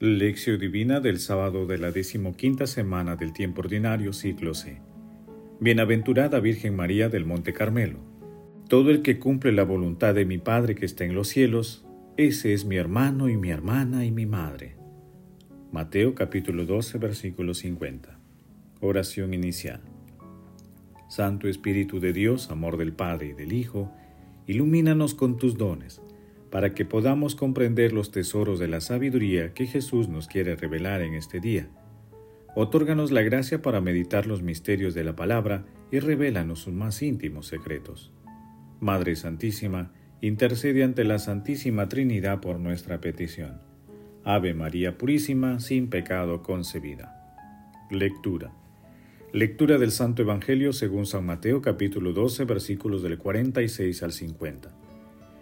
Lección Divina del sábado de la decimoquinta semana del tiempo ordinario, ciclo C. Bienaventurada Virgen María del Monte Carmelo. Todo el que cumple la voluntad de mi Padre que está en los cielos, ese es mi hermano y mi hermana y mi madre. Mateo capítulo 12, versículo 50. Oración inicial. Santo Espíritu de Dios, amor del Padre y del Hijo, ilumínanos con tus dones para que podamos comprender los tesoros de la sabiduría que Jesús nos quiere revelar en este día. Otórganos la gracia para meditar los misterios de la palabra y revélanos sus más íntimos secretos. Madre Santísima, intercede ante la Santísima Trinidad por nuestra petición. Ave María Purísima, sin pecado concebida. Lectura. Lectura del Santo Evangelio según San Mateo capítulo 12 versículos del 46 al 50.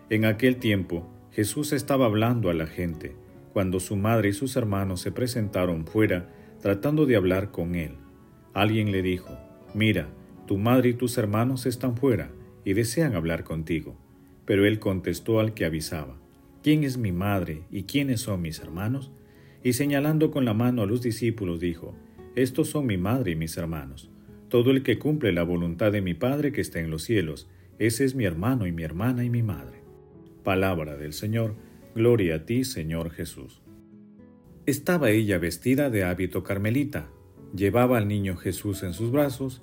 En aquel tiempo Jesús estaba hablando a la gente, cuando su madre y sus hermanos se presentaron fuera tratando de hablar con él. Alguien le dijo, Mira, tu madre y tus hermanos están fuera y desean hablar contigo. Pero él contestó al que avisaba, ¿quién es mi madre y quiénes son mis hermanos? Y señalando con la mano a los discípulos dijo, Estos son mi madre y mis hermanos. Todo el que cumple la voluntad de mi Padre que está en los cielos, ese es mi hermano y mi hermana y mi madre. Palabra del Señor, gloria a ti, Señor Jesús. Estaba ella vestida de hábito carmelita, llevaba al niño Jesús en sus brazos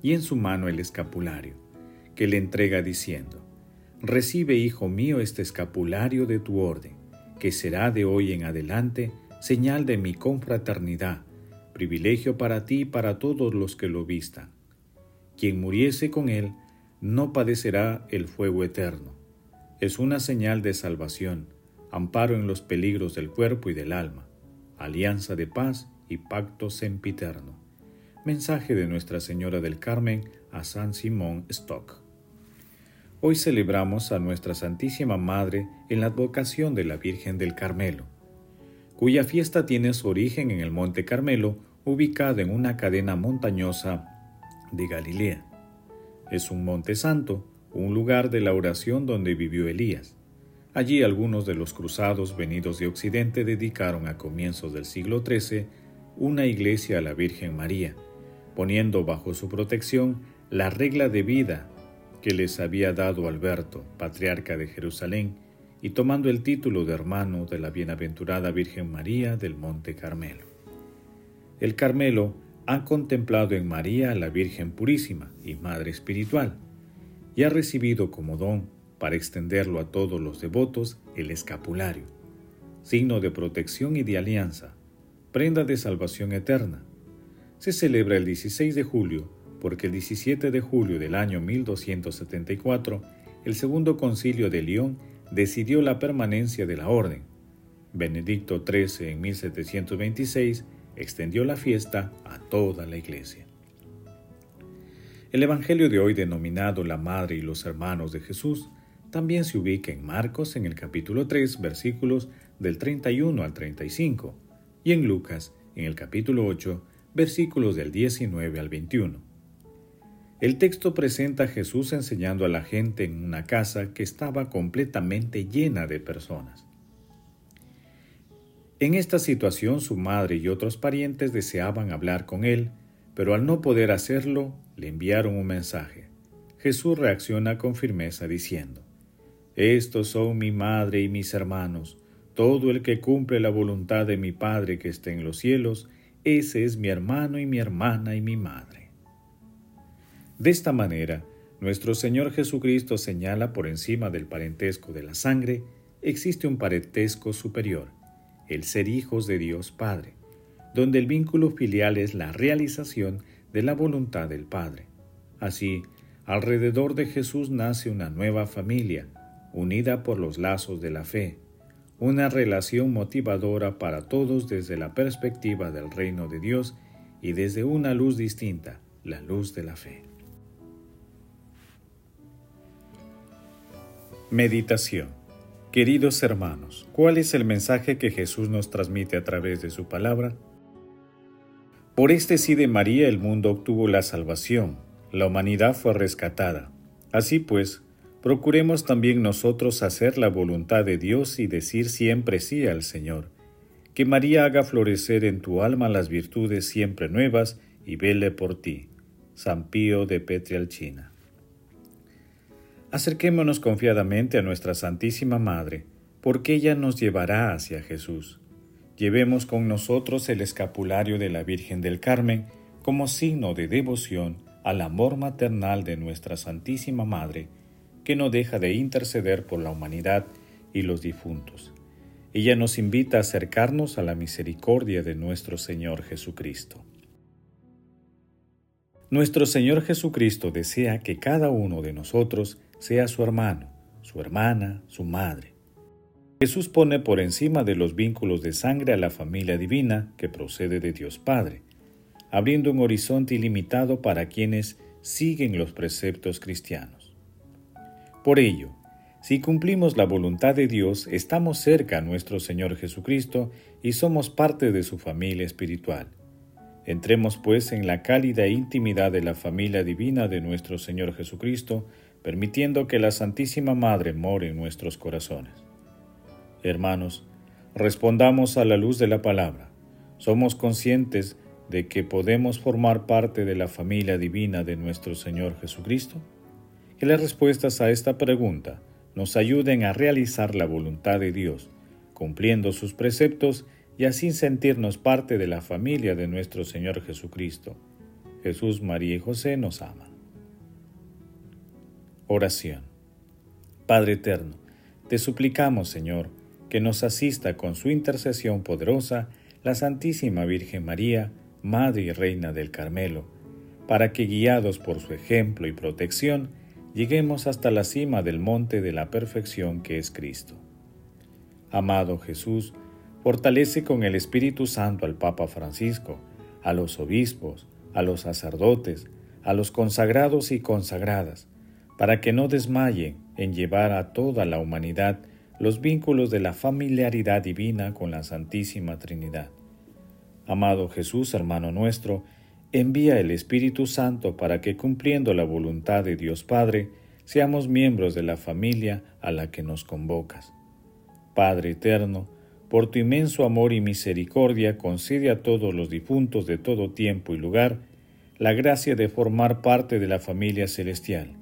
y en su mano el escapulario, que le entrega diciendo, Recibe, hijo mío, este escapulario de tu orden, que será de hoy en adelante señal de mi confraternidad, privilegio para ti y para todos los que lo vistan. Quien muriese con él no padecerá el fuego eterno es una señal de salvación, amparo en los peligros del cuerpo y del alma, alianza de paz y pacto sempiterno. Mensaje de Nuestra Señora del Carmen a San Simón Stock. Hoy celebramos a Nuestra Santísima Madre en la advocación de la Virgen del Carmelo, cuya fiesta tiene su origen en el Monte Carmelo, ubicado en una cadena montañosa de Galilea. Es un monte santo un lugar de la oración donde vivió Elías. Allí algunos de los cruzados venidos de Occidente dedicaron a comienzos del siglo XIII una iglesia a la Virgen María, poniendo bajo su protección la regla de vida que les había dado Alberto, patriarca de Jerusalén, y tomando el título de hermano de la bienaventurada Virgen María del Monte Carmelo. El Carmelo ha contemplado en María a la Virgen Purísima y Madre Espiritual, y ha recibido como don, para extenderlo a todos los devotos, el escapulario, signo de protección y de alianza, prenda de salvación eterna. Se celebra el 16 de julio porque el 17 de julio del año 1274 el segundo concilio de León decidió la permanencia de la orden. Benedicto XIII en 1726 extendió la fiesta a toda la iglesia. El Evangelio de hoy denominado la Madre y los Hermanos de Jesús también se ubica en Marcos en el capítulo 3 versículos del 31 al 35 y en Lucas en el capítulo 8 versículos del 19 al 21. El texto presenta a Jesús enseñando a la gente en una casa que estaba completamente llena de personas. En esta situación su madre y otros parientes deseaban hablar con él, pero al no poder hacerlo, le enviaron un mensaje. Jesús reacciona con firmeza diciendo, Estos son mi madre y mis hermanos, todo el que cumple la voluntad de mi Padre que está en los cielos, ese es mi hermano y mi hermana y mi madre. De esta manera, nuestro Señor Jesucristo señala por encima del parentesco de la sangre, existe un parentesco superior, el ser hijos de Dios Padre, donde el vínculo filial es la realización de la voluntad del Padre. Así, alrededor de Jesús nace una nueva familia, unida por los lazos de la fe, una relación motivadora para todos desde la perspectiva del reino de Dios y desde una luz distinta, la luz de la fe. Meditación Queridos hermanos, ¿cuál es el mensaje que Jesús nos transmite a través de su palabra? Por este sí de María el mundo obtuvo la salvación, la humanidad fue rescatada. Así pues, procuremos también nosotros hacer la voluntad de Dios y decir siempre sí al Señor, que María haga florecer en tu alma las virtudes siempre nuevas y vele por ti. San Pío de Petrialchina. Acerquémonos confiadamente a nuestra Santísima Madre, porque ella nos llevará hacia Jesús. Llevemos con nosotros el escapulario de la Virgen del Carmen como signo de devoción al amor maternal de nuestra Santísima Madre, que no deja de interceder por la humanidad y los difuntos. Ella nos invita a acercarnos a la misericordia de nuestro Señor Jesucristo. Nuestro Señor Jesucristo desea que cada uno de nosotros sea su hermano, su hermana, su madre. Jesús pone por encima de los vínculos de sangre a la familia divina que procede de Dios Padre, abriendo un horizonte ilimitado para quienes siguen los preceptos cristianos. Por ello, si cumplimos la voluntad de Dios, estamos cerca a nuestro Señor Jesucristo y somos parte de su familia espiritual. Entremos pues en la cálida intimidad de la familia divina de nuestro Señor Jesucristo, permitiendo que la Santísima Madre more en nuestros corazones. Hermanos, respondamos a la luz de la palabra. Somos conscientes de que podemos formar parte de la familia divina de nuestro Señor Jesucristo. Que las respuestas a esta pregunta nos ayuden a realizar la voluntad de Dios, cumpliendo sus preceptos y así sentirnos parte de la familia de nuestro Señor Jesucristo. Jesús, María y José nos aman. Oración. Padre Eterno, te suplicamos, Señor, que nos asista con su intercesión poderosa la Santísima Virgen María, Madre y Reina del Carmelo, para que, guiados por su ejemplo y protección, lleguemos hasta la cima del monte de la perfección que es Cristo. Amado Jesús, fortalece con el Espíritu Santo al Papa Francisco, a los obispos, a los sacerdotes, a los consagrados y consagradas, para que no desmayen en llevar a toda la humanidad los vínculos de la familiaridad divina con la Santísima Trinidad. Amado Jesús, hermano nuestro, envía el Espíritu Santo para que cumpliendo la voluntad de Dios Padre, seamos miembros de la familia a la que nos convocas. Padre eterno, por tu inmenso amor y misericordia concede a todos los difuntos de todo tiempo y lugar la gracia de formar parte de la familia celestial.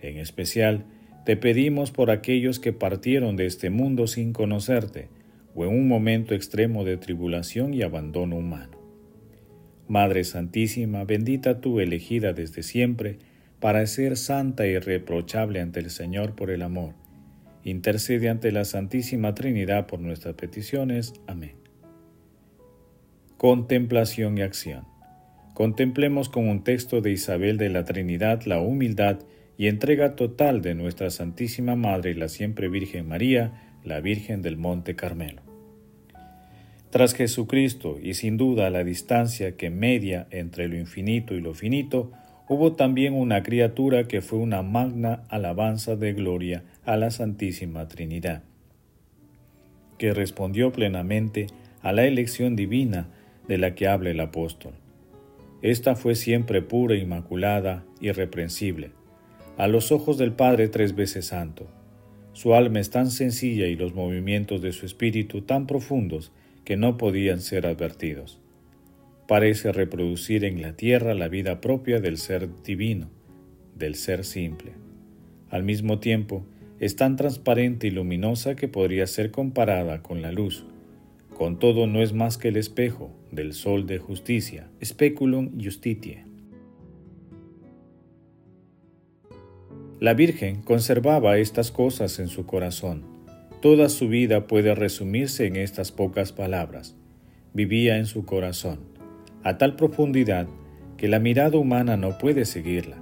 En especial, te pedimos por aquellos que partieron de este mundo sin conocerte, o en un momento extremo de tribulación y abandono humano. Madre Santísima, bendita tú elegida desde siempre para ser santa y irreprochable ante el Señor por el amor. Intercede ante la Santísima Trinidad por nuestras peticiones. Amén. Contemplación y acción. Contemplemos con un texto de Isabel de la Trinidad la humildad y entrega total de nuestra Santísima Madre y la siempre Virgen María, la Virgen del Monte Carmelo. Tras Jesucristo y sin duda la distancia que media entre lo infinito y lo finito, hubo también una criatura que fue una magna alabanza de gloria a la Santísima Trinidad, que respondió plenamente a la elección divina de la que habla el apóstol. Esta fue siempre pura, inmaculada, irreprensible, a los ojos del Padre tres veces santo. Su alma es tan sencilla y los movimientos de su espíritu tan profundos que no podían ser advertidos. Parece reproducir en la tierra la vida propia del ser divino, del ser simple. Al mismo tiempo, es tan transparente y luminosa que podría ser comparada con la luz. Con todo no es más que el espejo del sol de justicia, speculum justitiae. La Virgen conservaba estas cosas en su corazón Toda su vida puede resumirse en estas pocas palabras. Vivía en su corazón, a tal profundidad que la mirada humana no puede seguirla.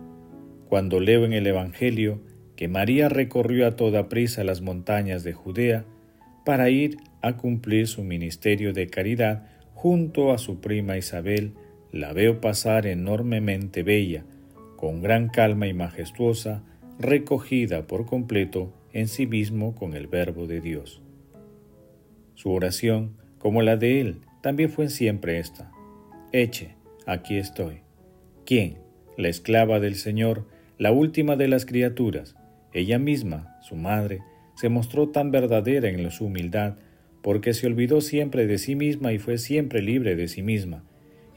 Cuando leo en el Evangelio que María recorrió a toda prisa las montañas de Judea para ir a cumplir su ministerio de caridad junto a su prima Isabel, la veo pasar enormemente bella, con gran calma y majestuosa, recogida por completo en sí mismo con el Verbo de Dios. Su oración, como la de él, también fue siempre esta. Eche, aquí estoy. ¿Quién? La esclava del Señor, la última de las criaturas, ella misma, su madre, se mostró tan verdadera en su humildad, porque se olvidó siempre de sí misma y fue siempre libre de sí misma,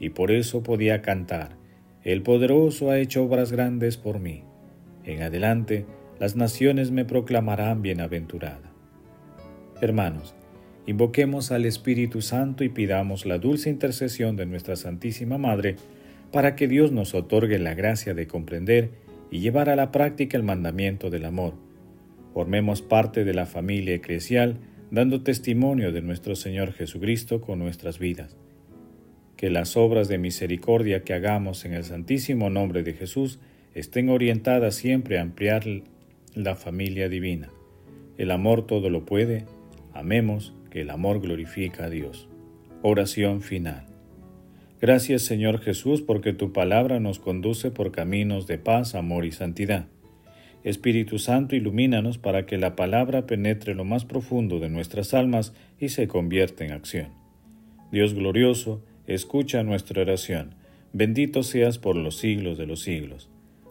y por eso podía cantar, El poderoso ha hecho obras grandes por mí. En adelante, las naciones me proclamarán bienaventurada. Hermanos, invoquemos al Espíritu Santo y pidamos la dulce intercesión de nuestra Santísima Madre para que Dios nos otorgue la gracia de comprender y llevar a la práctica el mandamiento del amor. Formemos parte de la familia eclesial, dando testimonio de nuestro Señor Jesucristo con nuestras vidas. Que las obras de misericordia que hagamos en el santísimo nombre de Jesús estén orientadas siempre a ampliar la familia divina. El amor todo lo puede. Amemos que el amor glorifica a Dios. Oración final. Gracias Señor Jesús porque tu palabra nos conduce por caminos de paz, amor y santidad. Espíritu Santo, ilumínanos para que la palabra penetre lo más profundo de nuestras almas y se convierta en acción. Dios glorioso, escucha nuestra oración. Bendito seas por los siglos de los siglos.